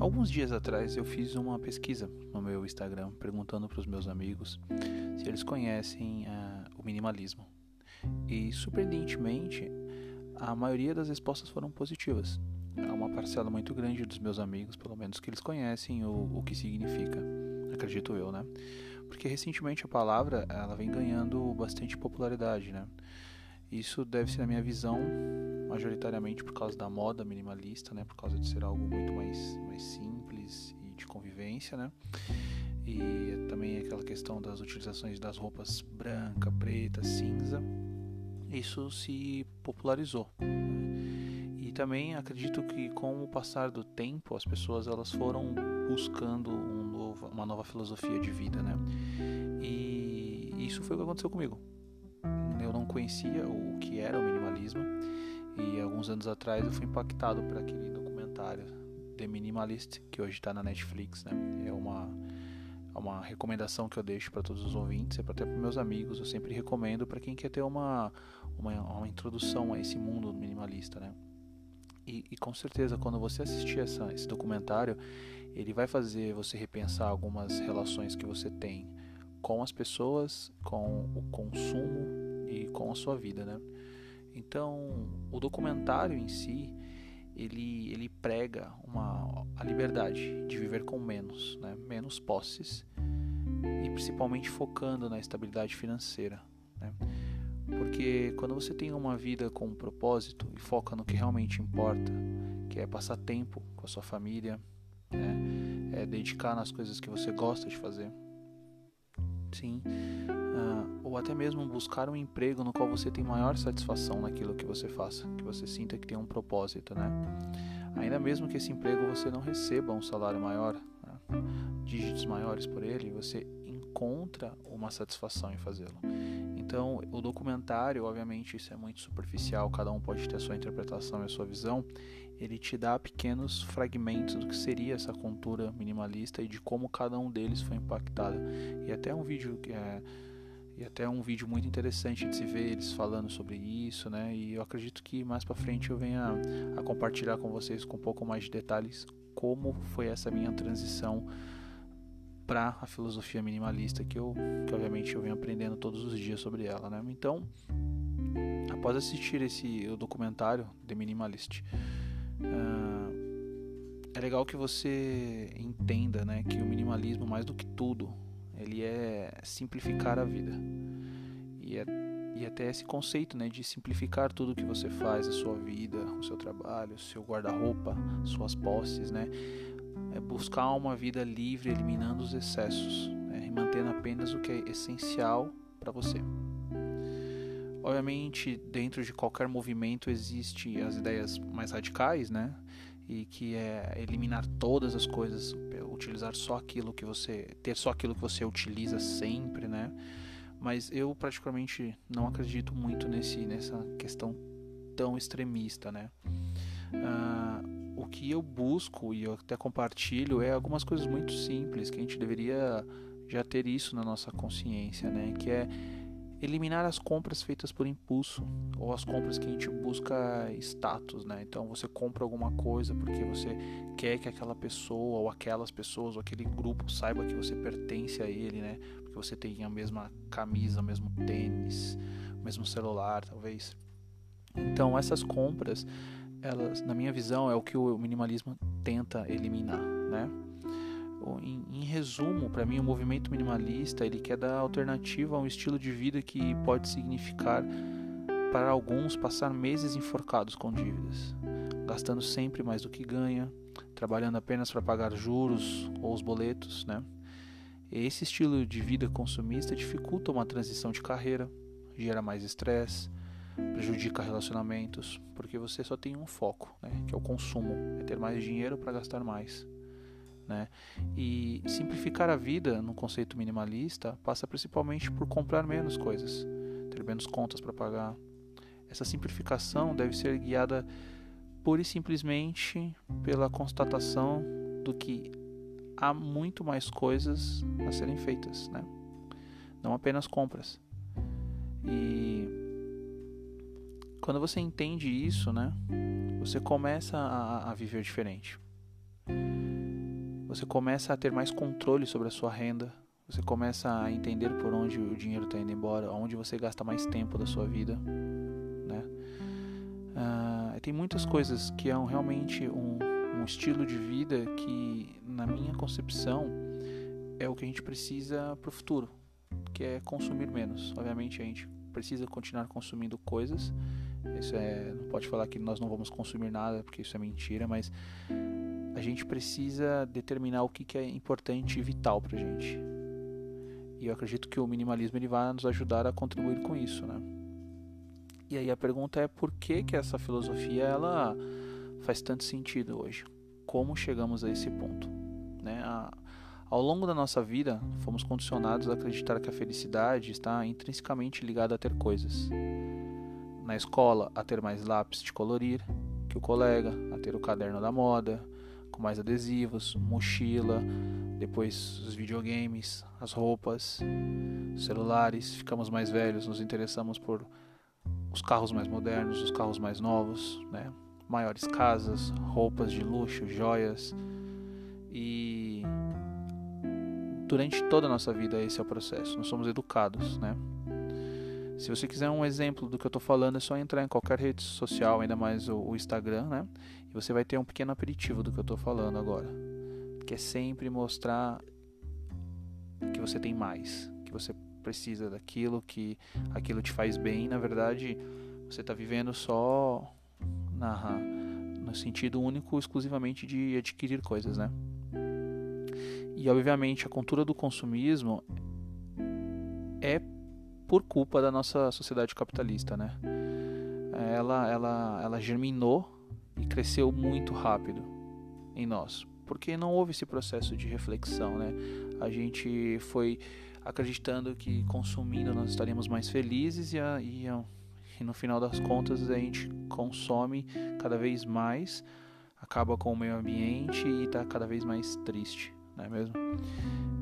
Alguns dias atrás eu fiz uma pesquisa no meu Instagram perguntando para os meus amigos se eles conhecem uh, o minimalismo. E surpreendentemente, a maioria das respostas foram positivas. Há uma parcela muito grande dos meus amigos, pelo menos, que eles conhecem o, o que significa, acredito eu, né? Porque recentemente a palavra ela vem ganhando bastante popularidade, né? Isso deve ser, na minha visão, majoritariamente por causa da moda minimalista, né? Por causa de ser algo muito mais, mais simples e de convivência, né? E também aquela questão das utilizações das roupas branca, preta, cinza. Isso se popularizou. Né? E também acredito que com o passar do tempo as pessoas elas foram buscando um novo, uma nova filosofia de vida, né? E isso foi o que aconteceu comigo eu não conhecia o que era o minimalismo e alguns anos atrás eu fui impactado por aquele documentário The Minimalist que hoje está na Netflix, né? É uma é uma recomendação que eu deixo para todos os ouvintes e até para meus amigos. Eu sempre recomendo para quem quer ter uma, uma, uma introdução a esse mundo minimalista, né? E, e, com certeza quando você assistir essa, esse documentário, ele vai fazer você repensar algumas relações que você tem com as pessoas, com o consumo e com a sua vida, né? Então, o documentário em si, ele, ele prega uma, a liberdade de viver com menos, né? menos posses e principalmente focando na estabilidade financeira, né? Porque quando você tem uma vida com um propósito e foca no que realmente importa, que é passar tempo com a sua família, né? é dedicar nas coisas que você gosta de fazer, sim, ou até mesmo buscar um emprego no qual você tem maior satisfação naquilo que você faça, que você sinta que tem um propósito, né? Ainda mesmo que esse emprego você não receba um salário maior, né? dígitos maiores por ele, você encontra uma satisfação em fazê-lo. Então, o documentário, obviamente, isso é muito superficial, cada um pode ter a sua interpretação e a sua visão. Ele te dá pequenos fragmentos do que seria essa cultura minimalista e de como cada um deles foi impactado. E até um vídeo que é e até um vídeo muito interessante de se ver eles falando sobre isso, né? E eu acredito que mais para frente eu venha a compartilhar com vocês com um pouco mais de detalhes como foi essa minha transição para a filosofia minimalista que eu que obviamente eu venho aprendendo todos os dias sobre ela, né? Então, após assistir esse o documentário The Minimalist, uh, é legal que você entenda, né, que o minimalismo mais do que tudo ele é simplificar a vida e é e até esse conceito né, de simplificar tudo que você faz, a sua vida, o seu trabalho, o seu guarda-roupa, suas posses, né? é buscar uma vida livre, eliminando os excessos né, e mantendo apenas o que é essencial para você. Obviamente, dentro de qualquer movimento existe as ideias mais radicais, né? E que é eliminar todas as coisas, utilizar só aquilo que você, ter só aquilo que você utiliza sempre, né? Mas eu praticamente não acredito muito nesse nessa questão tão extremista, né? Uh, o que eu busco e eu até compartilho é algumas coisas muito simples que a gente deveria já ter isso na nossa consciência, né? Que é eliminar as compras feitas por impulso ou as compras que a gente busca status, né? Então você compra alguma coisa porque você quer que aquela pessoa ou aquelas pessoas ou aquele grupo saiba que você pertence a ele, né? Porque você tem a mesma camisa, o mesmo tênis, o mesmo celular, talvez. Então essas compras elas, na minha visão, é o que o minimalismo tenta eliminar, né? Em, em resumo, para mim, o movimento minimalista ele quer dar alternativa a um estilo de vida que pode significar para alguns passar meses enforcados com dívidas, gastando sempre mais do que ganha, trabalhando apenas para pagar juros ou os boletos, né? Esse estilo de vida consumista dificulta uma transição de carreira, gera mais estresse, prejudica relacionamentos, porque você só tem um foco, né, que é o consumo, é ter mais dinheiro para gastar mais. Né? E simplificar a vida no conceito minimalista passa principalmente por comprar menos coisas, ter menos contas para pagar. Essa simplificação deve ser guiada pura e simplesmente pela constatação do que há muito mais coisas a serem feitas, né? não apenas compras. E quando você entende isso, né, você começa a, a viver diferente. Você começa a ter mais controle sobre a sua renda, você começa a entender por onde o dinheiro está indo embora, onde você gasta mais tempo da sua vida, né? Uh, tem muitas coisas que é um, realmente um, um estilo de vida que, na minha concepção, é o que a gente precisa para o futuro, que é consumir menos. Obviamente a gente precisa continuar consumindo coisas. Isso é, não pode falar que nós não vamos consumir nada, porque isso é mentira, mas a gente precisa determinar o que, que é importante e vital para gente. E eu acredito que o minimalismo ele vai nos ajudar a contribuir com isso, né? E aí a pergunta é por que que essa filosofia ela faz tanto sentido hoje? Como chegamos a esse ponto, né? A, ao longo da nossa vida, fomos condicionados a acreditar que a felicidade está intrinsecamente ligada a ter coisas. Na escola, a ter mais lápis de colorir que o colega, a ter o caderno da moda, com mais adesivos, mochila, depois os videogames, as roupas, celulares, ficamos mais velhos, nos interessamos por os carros mais modernos, os carros mais novos, né? maiores casas, roupas de luxo, joias. E durante toda a nossa vida esse é o processo. Nós somos educados, né? Se você quiser um exemplo do que eu estou falando, é só entrar em qualquer rede social, ainda mais o, o Instagram, né? E você vai ter um pequeno aperitivo do que eu estou falando agora que é sempre mostrar que você tem mais, que você precisa daquilo, que aquilo te faz bem. Na verdade, você está vivendo só na, no sentido único, exclusivamente de adquirir coisas, né? E obviamente a cultura do consumismo é por culpa da nossa sociedade capitalista, né? Ela, ela, ela germinou e cresceu muito rápido em nós porque não houve esse processo de reflexão, né? A gente foi acreditando que consumindo nós estaríamos mais felizes e, a, e, a, e no final das contas a gente consome cada vez mais, acaba com o meio ambiente e está cada vez mais triste, não é mesmo?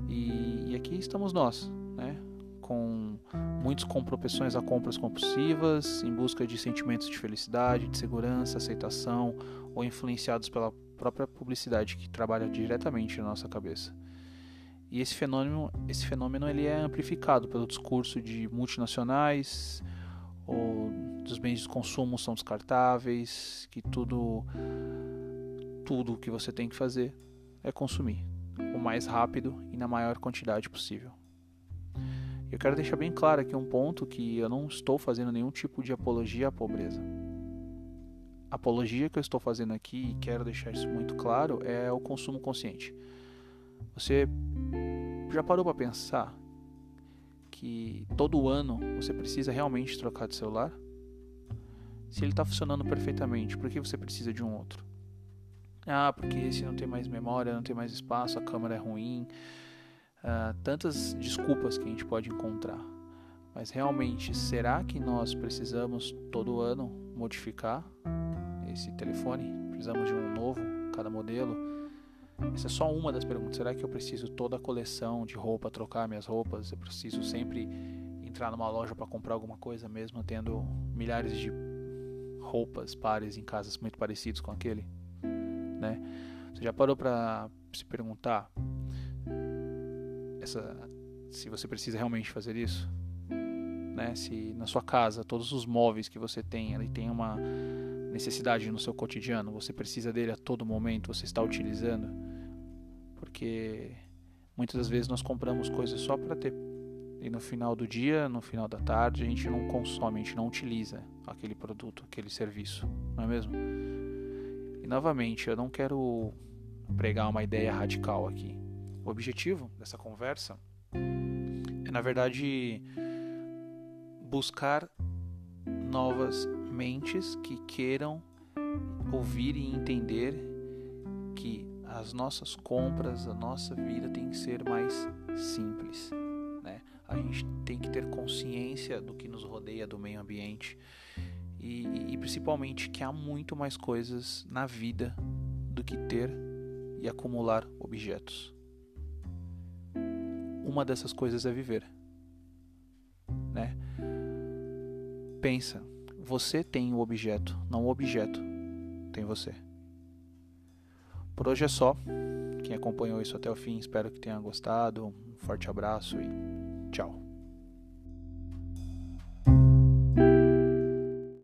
E, e aqui estamos nós, né? Com muitos com propensões a compras compulsivas, em busca de sentimentos de felicidade, de segurança, aceitação, ou influenciados pela própria publicidade que trabalha diretamente na nossa cabeça. E esse fenômeno, esse fenômeno ele é amplificado pelo discurso de multinacionais, ou dos bens de consumo são descartáveis, que tudo tudo que você tem que fazer é consumir o mais rápido e na maior quantidade possível. Eu quero deixar bem claro aqui um ponto que eu não estou fazendo nenhum tipo de apologia à pobreza apologia que eu estou fazendo aqui e quero deixar isso muito claro é o consumo consciente. Você já parou para pensar que todo ano você precisa realmente trocar de celular? Se ele está funcionando perfeitamente, por que você precisa de um outro? Ah, porque esse não tem mais memória, não tem mais espaço, a câmera é ruim. Ah, tantas desculpas que a gente pode encontrar. Mas realmente, será que nós precisamos todo ano modificar esse telefone? Precisamos de um novo, cada modelo? Essa é só uma das perguntas. Será que eu preciso toda a coleção de roupa, trocar minhas roupas? Eu preciso sempre entrar numa loja para comprar alguma coisa, mesmo tendo milhares de roupas, pares em casas muito parecidos com aquele? Né? Você já parou para se perguntar essa, se você precisa realmente fazer isso? Né? Se na sua casa todos os móveis que você tem, ele tem uma necessidade no seu cotidiano, você precisa dele a todo momento, você está utilizando, porque muitas das vezes nós compramos coisas só para ter e no final do dia, no final da tarde, a gente não consome, a gente não utiliza aquele produto, aquele serviço, não é mesmo? Novamente, eu não quero pregar uma ideia radical aqui. O objetivo dessa conversa é, na verdade, buscar novas mentes que queiram ouvir e entender que as nossas compras, a nossa vida tem que ser mais simples. Né? A gente tem que ter consciência do que nos rodeia, do meio ambiente e, e principalmente que há muito mais coisas na vida do que ter e acumular objetos. Uma dessas coisas é viver, né? Pensa, você tem o objeto, não o objeto tem você. Por hoje é só. quem acompanhou isso até o fim, espero que tenha gostado. Um forte abraço e tchau.